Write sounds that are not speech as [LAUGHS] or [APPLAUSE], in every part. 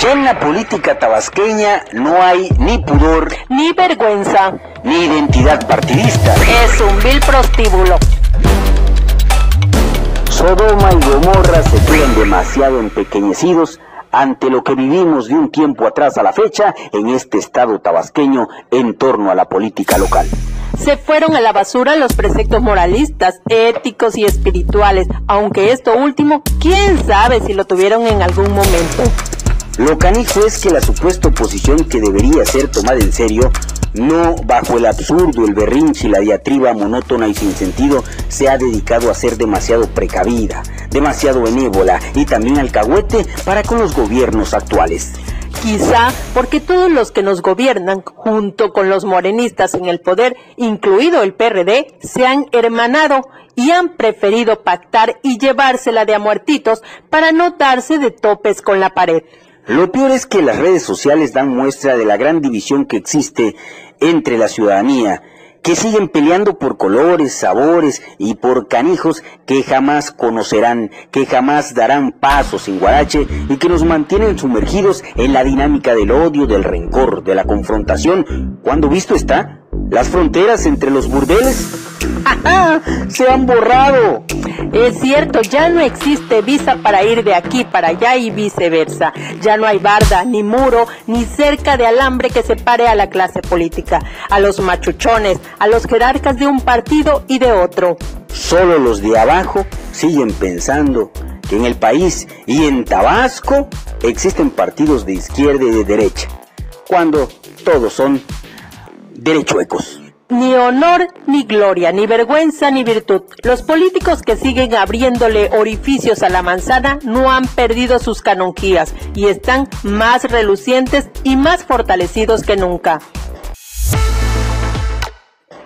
Ya en la política tabasqueña no hay ni pudor, Ni vergüenza. ni identidad partidista. Es un vil prostíbulo. Sodoma y Gomorra se quedan demasiado empequeñecidos ante lo que vivimos de un tiempo atrás a la fecha en este estado tabasqueño en torno a la política local. Se fueron a la basura los preceptos moralistas, éticos y espirituales, aunque esto último, quién sabe si lo tuvieron en algún momento. Lo canijo es que la supuesta oposición que debería ser tomada en serio, no bajo el absurdo, el berrinche y la diatriba monótona y sin sentido, se ha dedicado a ser demasiado precavida, demasiado benévola y también alcahuete para con los gobiernos actuales. Quizá porque todos los que nos gobiernan, junto con los morenistas en el poder, incluido el PRD, se han hermanado y han preferido pactar y llevársela de a muertitos para no darse de topes con la pared. Lo peor es que las redes sociales dan muestra de la gran división que existe entre la ciudadanía, que siguen peleando por colores, sabores y por canijos que jamás conocerán, que jamás darán pasos sin guarache y que nos mantienen sumergidos en la dinámica del odio, del rencor, de la confrontación. ¿Cuándo visto está? Las fronteras entre los burdeles ¡Ja, [LAUGHS] se han borrado. Es cierto, ya no existe visa para ir de aquí para allá y viceversa. Ya no hay barda, ni muro, ni cerca de alambre que separe a la clase política, a los machuchones, a los jerarcas de un partido y de otro. Solo los de abajo siguen pensando que en el país y en Tabasco existen partidos de izquierda y de derecha, cuando todos son derechuecos. Ni honor, ni gloria, ni vergüenza, ni virtud. Los políticos que siguen abriéndole orificios a la manzana no han perdido sus canonjías y están más relucientes y más fortalecidos que nunca.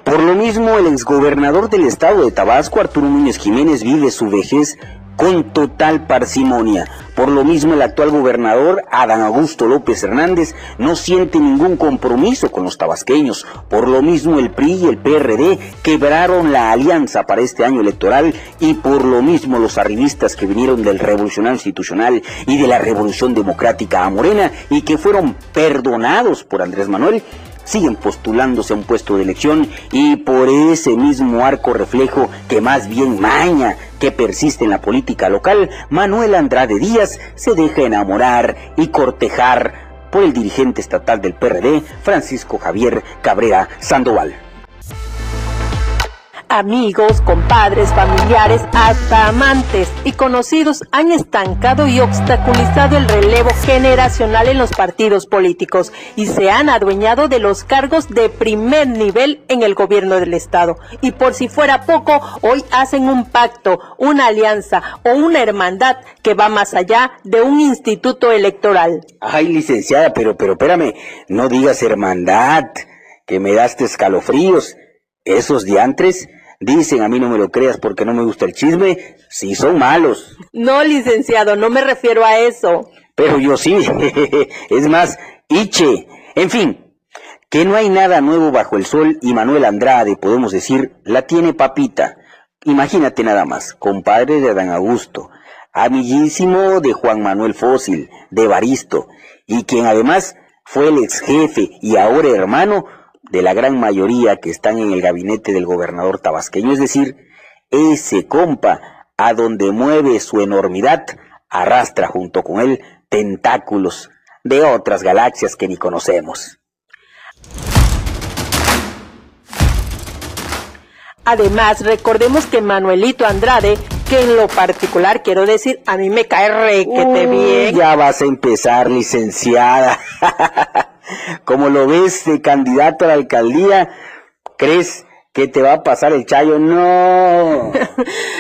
Por lo mismo, el exgobernador del estado de Tabasco, Arturo Núñez Jiménez, vive su vejez con total parsimonia. Por lo mismo, el actual gobernador, Adán Augusto López Hernández, no siente ningún compromiso con los tabasqueños. Por lo mismo, el PRI y el PRD quebraron la alianza para este año electoral y por lo mismo los arribistas que vinieron del Revolucionario Institucional y de la Revolución Democrática a Morena y que fueron perdonados por Andrés Manuel, siguen postulándose a un puesto de elección y por ese mismo arco reflejo que más bien maña que persiste en la política local, Manuel Andrade Díaz se deja enamorar y cortejar por el dirigente estatal del PRD, Francisco Javier Cabrera Sandoval. Amigos, compadres, familiares, hasta amantes y conocidos han estancado y obstaculizado el relevo generacional en los partidos políticos y se han adueñado de los cargos de primer nivel en el gobierno del Estado. Y por si fuera poco, hoy hacen un pacto, una alianza o una hermandad que va más allá de un instituto electoral. Ay, licenciada, pero, pero espérame, no digas hermandad, que me daste escalofríos. Esos diantres dicen, a mí no me lo creas porque no me gusta el chisme, sí son malos. No, licenciado, no me refiero a eso. Pero yo sí, [LAUGHS] es más, Iche. En fin, que no hay nada nuevo bajo el sol y Manuel Andrade, podemos decir, la tiene papita. Imagínate nada más, compadre de Adán Augusto, amiguísimo de Juan Manuel Fósil, de Baristo, y quien además fue el ex jefe y ahora hermano de la gran mayoría que están en el gabinete del gobernador tabasqueño, es decir, ese compa a donde mueve su enormidad, arrastra junto con él tentáculos de otras galaxias que ni conocemos. Además, recordemos que Manuelito Andrade, que en lo particular quiero decir, a mí me cae requete Uy, bien. Ya vas a empezar, licenciada. [LAUGHS] Como lo ves de candidato a la alcaldía, ¿crees que te va a pasar el chayo? No. [LAUGHS]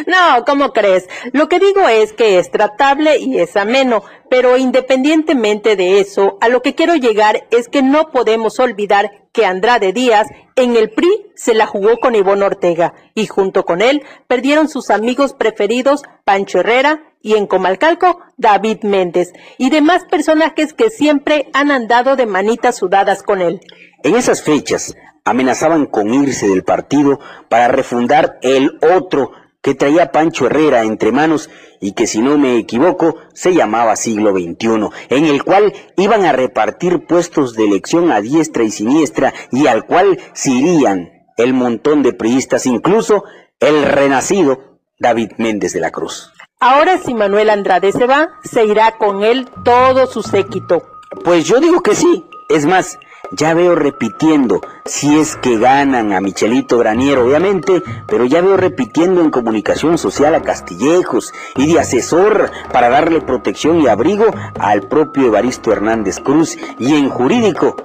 No, ¿cómo crees? Lo que digo es que es tratable y es ameno, pero independientemente de eso, a lo que quiero llegar es que no podemos olvidar que Andrade Díaz en el PRI se la jugó con Ivonne Ortega y junto con él perdieron sus amigos preferidos Pancho Herrera y en Comalcalco David Méndez y demás personajes que siempre han andado de manitas sudadas con él. En esas fechas amenazaban con irse del partido para refundar el otro que traía Pancho Herrera entre manos y que si no me equivoco se llamaba siglo XXI, en el cual iban a repartir puestos de elección a diestra y siniestra y al cual se irían el montón de priistas, incluso el renacido David Méndez de la Cruz. Ahora si Manuel Andrade se va, se irá con él todo su séquito. Pues yo digo que sí. Es más, ya veo repitiendo, si es que ganan a Michelito Graniero, obviamente, pero ya veo repitiendo en comunicación social a Castillejos y de asesor para darle protección y abrigo al propio Evaristo Hernández Cruz y en jurídico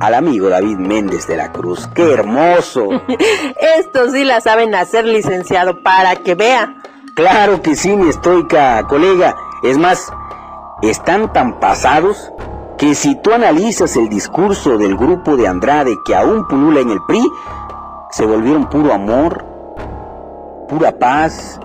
al amigo David Méndez de la Cruz. ¡Qué hermoso! [LAUGHS] Esto sí la saben hacer, licenciado, para que vea. Claro que sí, mi estoica colega. Es más, están tan pasados que si tú analizas el discurso del grupo de Andrade que aún pulula en el PRI, se volvieron puro amor, pura paz,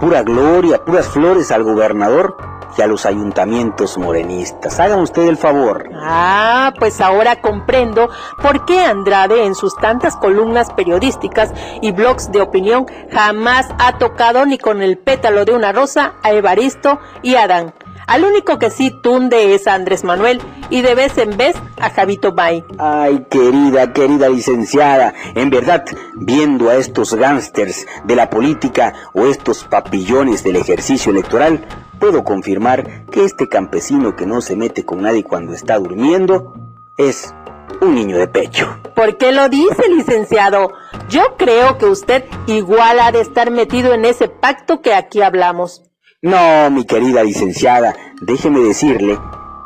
pura gloria, puras flores al gobernador y a los ayuntamientos morenistas. Hagan usted el favor. Ah, pues ahora comprendo por qué Andrade en sus tantas columnas periodísticas y blogs de opinión jamás ha tocado ni con el pétalo de una rosa a Evaristo y Adán. Al único que sí tunde es a Andrés Manuel y de vez en vez a Javito Bay. Ay, querida, querida licenciada, en verdad, viendo a estos gángsters de la política o estos papillones del ejercicio electoral, puedo confirmar que este campesino que no se mete con nadie cuando está durmiendo es un niño de pecho. ¿Por qué lo dice, licenciado? Yo creo que usted igual ha de estar metido en ese pacto que aquí hablamos. No, mi querida licenciada, déjeme decirle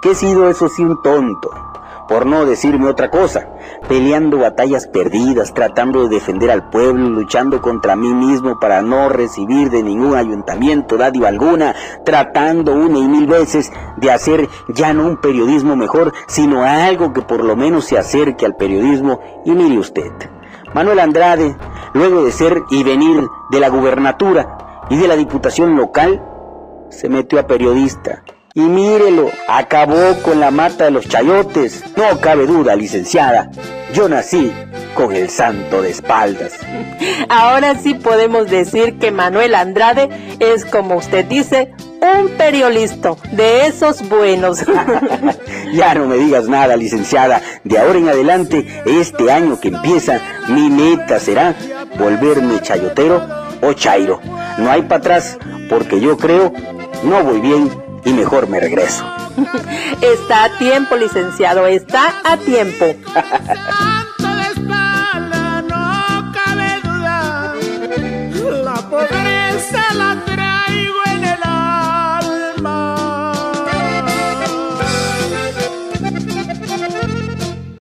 que he sido eso sí un tonto, por no decirme otra cosa, peleando batallas perdidas, tratando de defender al pueblo, luchando contra mí mismo para no recibir de ningún ayuntamiento dádiva alguna, tratando una y mil veces de hacer ya no un periodismo mejor, sino algo que por lo menos se acerque al periodismo. Y mire usted, Manuel Andrade, luego de ser y venir de la gubernatura y de la diputación local, se metió a periodista. Y mírelo, acabó con la mata de los chayotes. No cabe duda, licenciada. Yo nací con el santo de espaldas. [LAUGHS] Ahora sí podemos decir que Manuel Andrade es, como usted dice, un periodista de esos buenos. [LAUGHS] [LAUGHS] ya no me digas nada, licenciada. De ahora en adelante, este año que empieza, mi meta será volverme chayotero o chairo. No hay para atrás, porque yo creo no voy bien y mejor me regreso. [LAUGHS] Está a tiempo, licenciado, está a tiempo. [LAUGHS]